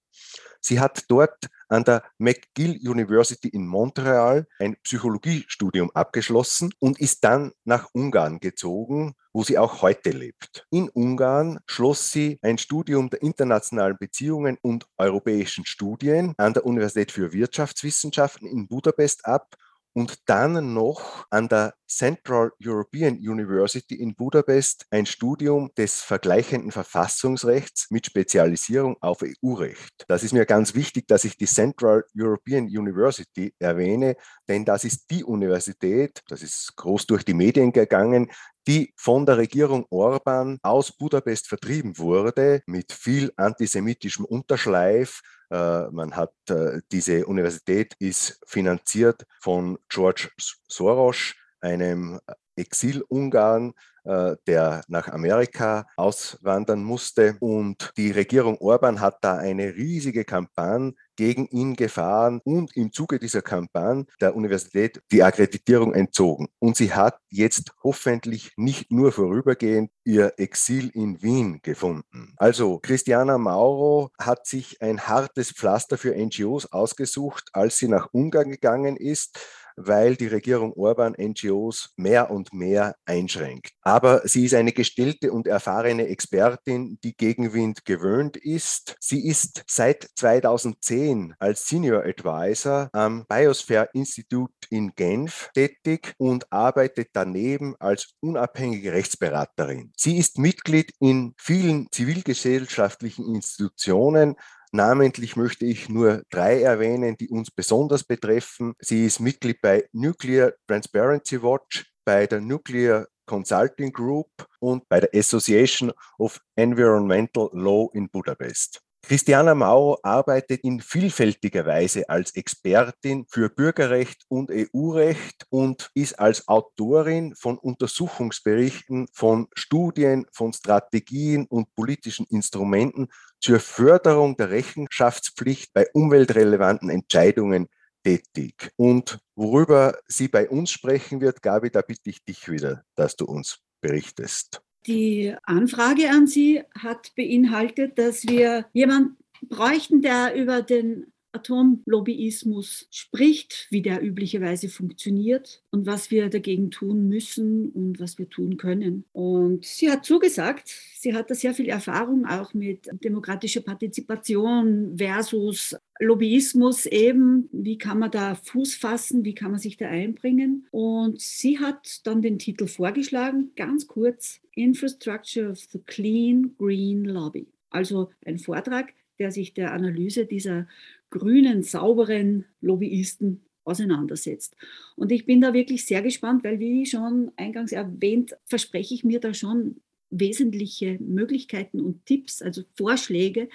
S3: Sie hat dort an der McGill University in Montreal ein Psychologiestudium abgeschlossen und ist dann nach Ungarn gezogen, wo sie auch heute lebt. In Ungarn schloss sie ein Studium der internationalen Beziehungen und europäischen Studien an der Universität für Wirtschaftswissenschaften in Budapest ab und dann noch an der Central European University in Budapest ein Studium des vergleichenden Verfassungsrechts mit Spezialisierung auf EU-Recht. Das ist mir ganz wichtig, dass ich die Central European University erwähne, denn das ist die Universität, das ist groß durch die Medien gegangen, die von der Regierung Orban aus Budapest vertrieben wurde, mit viel antisemitischem Unterschleif, äh, man hat äh, diese Universität ist finanziert von George Soros, einem Exil-Ungarn, äh, der nach Amerika auswandern musste. Und die Regierung Orban hat da eine riesige Kampagne gegen ihn gefahren und im Zuge dieser Kampagne der Universität die Akkreditierung entzogen. Und sie hat jetzt hoffentlich nicht nur vorübergehend ihr Exil in Wien gefunden. Also Christiana Mauro hat sich ein hartes Pflaster für NGOs ausgesucht, als sie nach Ungarn gegangen ist weil die Regierung Orban NGOs mehr und mehr einschränkt. Aber sie ist eine gestellte und erfahrene Expertin, die Gegenwind gewöhnt ist. Sie ist seit 2010 als Senior Advisor am Biosphere Institute in Genf tätig und arbeitet daneben als unabhängige Rechtsberaterin. Sie ist Mitglied in vielen zivilgesellschaftlichen Institutionen, Namentlich möchte ich nur drei erwähnen, die uns besonders betreffen. Sie ist Mitglied bei Nuclear Transparency Watch, bei der Nuclear Consulting Group und bei der Association of Environmental Law in Budapest. Christiana Mauro arbeitet in vielfältiger Weise als Expertin für Bürgerrecht und EU-Recht und ist als Autorin von Untersuchungsberichten, von Studien, von Strategien und politischen Instrumenten zur Förderung der Rechenschaftspflicht bei umweltrelevanten Entscheidungen tätig. Und worüber sie bei uns sprechen wird, Gabi, da bitte ich dich wieder, dass du uns berichtest.
S2: Die Anfrage an Sie hat beinhaltet, dass wir jemanden bräuchten, der über den Atomlobbyismus spricht, wie der üblicherweise funktioniert und was wir dagegen tun müssen und was wir tun können. Und sie hat zugesagt, sie hat da sehr viel Erfahrung auch mit demokratischer Partizipation versus Lobbyismus eben, wie kann man da Fuß fassen, wie kann man sich da einbringen. Und sie hat dann den Titel vorgeschlagen, ganz kurz, Infrastructure of the Clean Green Lobby. Also ein Vortrag, der sich der Analyse dieser grünen, sauberen Lobbyisten auseinandersetzt. Und ich bin da wirklich sehr gespannt, weil wie schon eingangs erwähnt, verspreche ich mir da schon wesentliche Möglichkeiten und Tipps, also Vorschläge,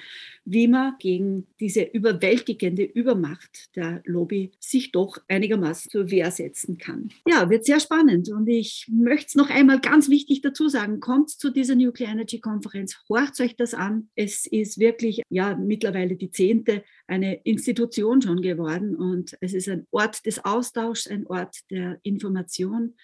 S2: wie man gegen diese überwältigende Übermacht der Lobby sich doch einigermaßen zur Wehr setzen kann. Ja, wird sehr spannend und ich möchte es noch einmal ganz wichtig dazu sagen, kommt zu dieser Nuclear Energy Konferenz, horcht euch das an. Es ist wirklich ja mittlerweile die zehnte eine Institution schon geworden und es ist ein Ort des Austauschs, ein Ort der Information.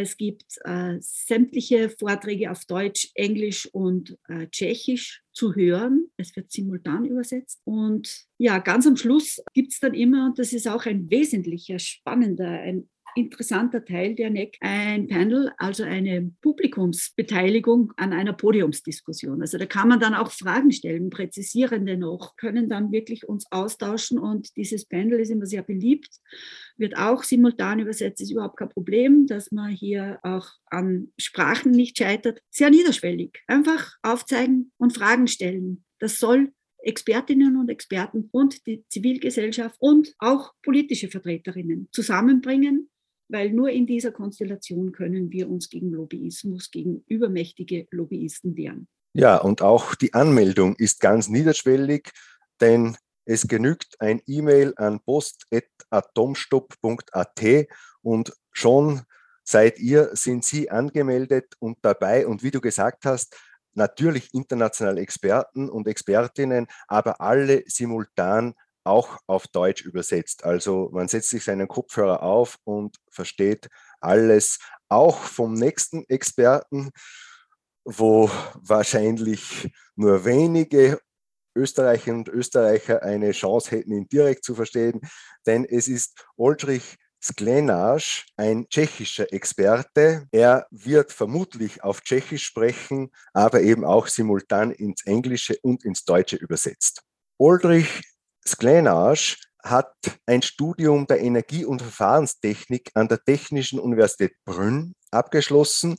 S2: Es gibt äh, sämtliche Vorträge auf Deutsch, Englisch und äh, Tschechisch zu hören. Es wird simultan übersetzt. Und ja, ganz am Schluss gibt es dann immer, und das ist auch ein wesentlicher, spannender, ein interessanter Teil der NEC ein Panel, also eine Publikumsbeteiligung an einer Podiumsdiskussion. Also da kann man dann auch Fragen stellen, präzisierende noch, können dann wirklich uns austauschen und dieses Panel ist immer sehr beliebt, wird auch simultan übersetzt, ist überhaupt kein Problem, dass man hier auch an Sprachen nicht scheitert. Sehr niederschwellig. Einfach aufzeigen und Fragen stellen. Das soll Expertinnen und Experten und die Zivilgesellschaft und auch politische Vertreterinnen zusammenbringen weil nur in dieser Konstellation können wir uns gegen Lobbyismus, gegen übermächtige Lobbyisten wehren.
S3: Ja, und auch die Anmeldung ist ganz niederschwellig, denn es genügt ein E-Mail an post.atomstopp.at und schon seid ihr, sind Sie angemeldet und dabei. Und wie du gesagt hast, natürlich internationale Experten und Expertinnen, aber alle simultan auch auf Deutsch übersetzt. Also man setzt sich seinen Kopfhörer auf und versteht alles, auch vom nächsten Experten. wo wahrscheinlich nur wenige Österreicherinnen und Österreicher eine Chance hätten, ihn direkt zu verstehen, denn es ist Oldrich Sklenáš, ein tschechischer Experte. Er wird vermutlich auf Tschechisch sprechen, aber eben auch simultan ins Englische und ins Deutsche übersetzt. Oldrich Sklenáš hat ein Studium der Energie- und Verfahrenstechnik an der Technischen Universität Brünn abgeschlossen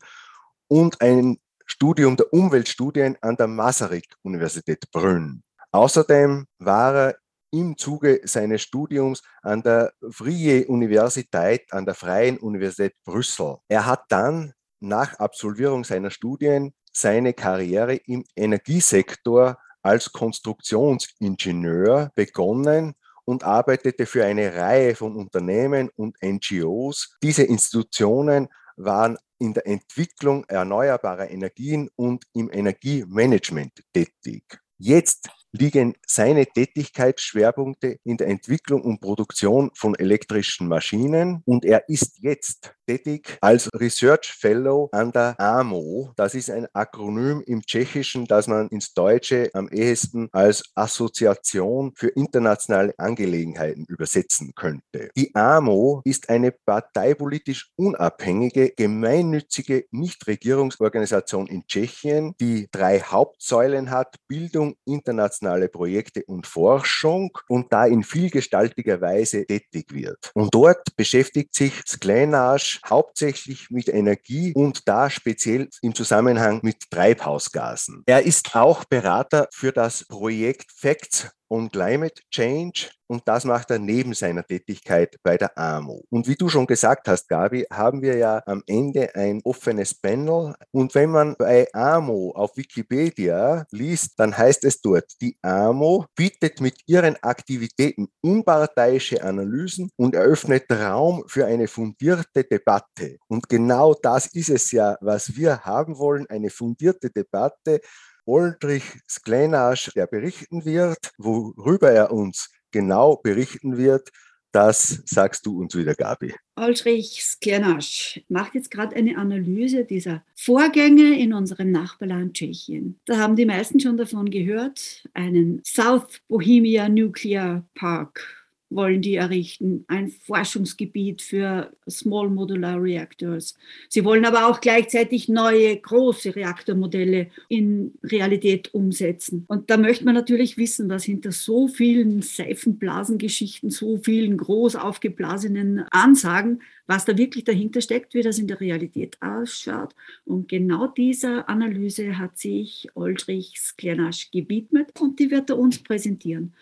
S3: und ein Studium der Umweltstudien an der Masaryk-Universität Brünn. Außerdem war er im Zuge seines Studiums an der Vrije Universität, an der Freien Universität Brüssel. Er hat dann nach Absolvierung seiner Studien seine Karriere im Energiesektor als Konstruktionsingenieur begonnen und arbeitete für eine Reihe von Unternehmen und NGOs. Diese Institutionen waren in der Entwicklung erneuerbarer Energien und im Energiemanagement tätig. Jetzt liegen seine Tätigkeitsschwerpunkte in der Entwicklung und Produktion von elektrischen Maschinen und er ist jetzt tätig als Research Fellow an der AMO. Das ist ein Akronym im Tschechischen, das man ins Deutsche am ehesten als Assoziation für internationale Angelegenheiten übersetzen könnte. Die AMO ist eine parteipolitisch unabhängige, gemeinnützige Nichtregierungsorganisation in Tschechien, die drei Hauptsäulen hat, Bildung, internationale internationale Projekte und Forschung und da in vielgestaltiger Weise tätig wird. Und dort beschäftigt sich Sklenasch hauptsächlich mit Energie und da speziell im Zusammenhang mit Treibhausgasen. Er ist auch Berater für das Projekt Facts on Climate Change und das macht er neben seiner Tätigkeit bei der AMO. Und wie du schon gesagt hast, Gabi, haben wir ja am Ende ein offenes Panel und wenn man bei AMO auf Wikipedia liest, dann heißt es dort, die AMO bietet mit ihren Aktivitäten unparteiische Analysen und eröffnet Raum für eine fundierte Debatte. Und genau das ist es ja, was wir haben wollen, eine fundierte Debatte Oldrich Sklenasch, der berichten wird, worüber er uns genau berichten wird. Das sagst du uns wieder, Gabi.
S2: Oldrich Sklenasch macht jetzt gerade eine Analyse dieser Vorgänge in unserem Nachbarland Tschechien. Da haben die meisten schon davon gehört, einen South Bohemia Nuclear Park wollen die errichten, ein Forschungsgebiet für Small Modular Reactors. Sie wollen aber auch gleichzeitig neue große Reaktormodelle in Realität umsetzen. Und da möchte man natürlich wissen, was hinter so vielen Seifenblasengeschichten, so vielen groß aufgeblasenen Ansagen, was da wirklich dahinter steckt, wie das in der Realität ausschaut. Und genau dieser Analyse hat sich Oldrich Sklenasch gewidmet und die wird er uns präsentieren.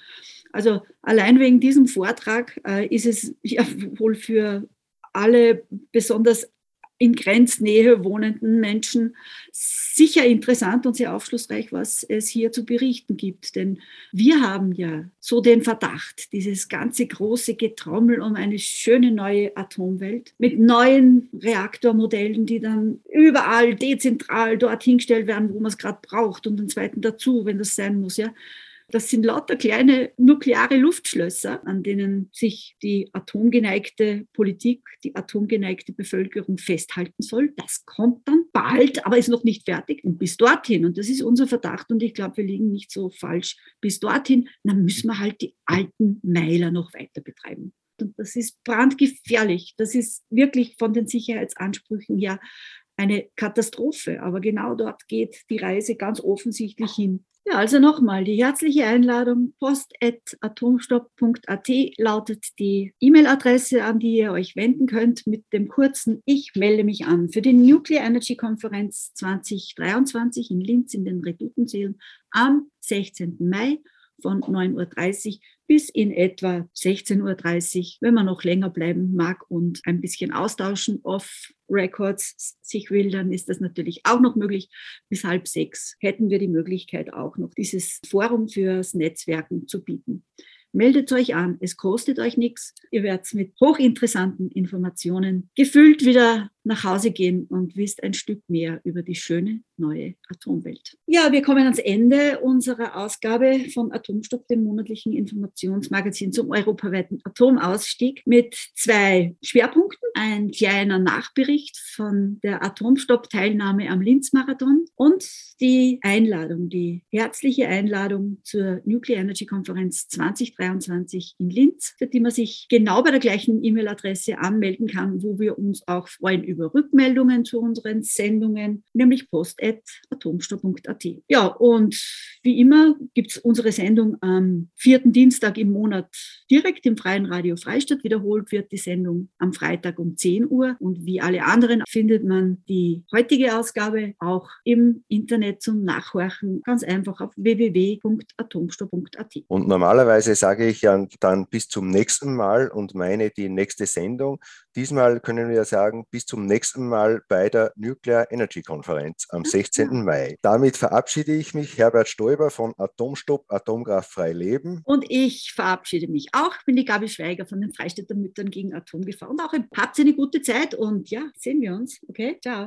S2: Also allein wegen diesem Vortrag äh, ist es [laughs] ja wohl für alle besonders in Grenznähe wohnenden Menschen sicher interessant und sehr aufschlussreich, was es hier zu berichten gibt. Denn wir haben ja so den Verdacht, dieses ganze große Getrommel um eine schöne neue Atomwelt mit neuen Reaktormodellen, die dann überall dezentral dorthin gestellt werden, wo man es gerade braucht und den zweiten dazu, wenn das sein muss. Ja. Das sind lauter kleine nukleare Luftschlösser, an denen sich die atomgeneigte Politik, die atomgeneigte Bevölkerung festhalten soll. Das kommt dann bald, aber ist noch nicht fertig. Und bis dorthin, und das ist unser Verdacht, und ich glaube, wir liegen nicht so falsch, bis dorthin, dann müssen wir halt die alten Meiler noch weiter betreiben. Und das ist brandgefährlich. Das ist wirklich von den Sicherheitsansprüchen her eine Katastrophe. Aber genau dort geht die Reise ganz offensichtlich hin. Ja, also nochmal, die herzliche Einladung post.atomstopp.at lautet die E-Mail-Adresse, an die ihr euch wenden könnt mit dem kurzen Ich melde mich an für die Nuclear Energy Konferenz 2023 in Linz in den Redutenseelen am 16. Mai von 9.30 Uhr bis in etwa 16.30 Uhr, wenn man noch länger bleiben mag und ein bisschen austauschen off Records sich will, dann ist das natürlich auch noch möglich. Bis halb sechs hätten wir die Möglichkeit auch noch dieses Forum fürs Netzwerken zu bieten. Meldet euch an. Es kostet euch nichts. Ihr werdet mit hochinteressanten Informationen gefüllt wieder nach Hause gehen und wisst ein Stück mehr über die schöne neue Atomwelt. Ja, wir kommen ans Ende unserer Ausgabe von Atomstopp, dem monatlichen Informationsmagazin zum europaweiten Atomausstieg mit zwei Schwerpunkten. Ein kleiner Nachbericht von der Atomstopp-Teilnahme am Linz-Marathon und die Einladung, die herzliche Einladung zur Nuclear Energy Konferenz 2023 in Linz, für die man sich genau bei der gleichen E-Mail-Adresse anmelden kann, wo wir uns auch freuen über Rückmeldungen zu unseren Sendungen, nämlich post.atomstopp.at. Ja, und wie immer gibt es unsere Sendung am vierten Dienstag im Monat direkt im Freien Radio Freistadt. Wiederholt wird die Sendung am Freitag um 10 Uhr. Und wie alle anderen findet man die heutige Ausgabe auch im Internet zum Nachhorchen ganz einfach auf www.atomstopp.at.
S3: Und normalerweise sage ich ja dann bis zum nächsten Mal und meine die nächste Sendung. Diesmal können wir sagen, bis zum nächsten Mal bei der Nuclear Energy Konferenz am 16. Mai. Damit verabschiede ich mich, Herbert Stoiber von Atomstopp, Atomkraftfrei Leben.
S2: Und ich verabschiede mich auch, bin die Gabi Schweiger von den Freistädter Müttern gegen Atomgefahr. Und auch habt eine gute Zeit und ja, sehen wir uns. Okay, ciao.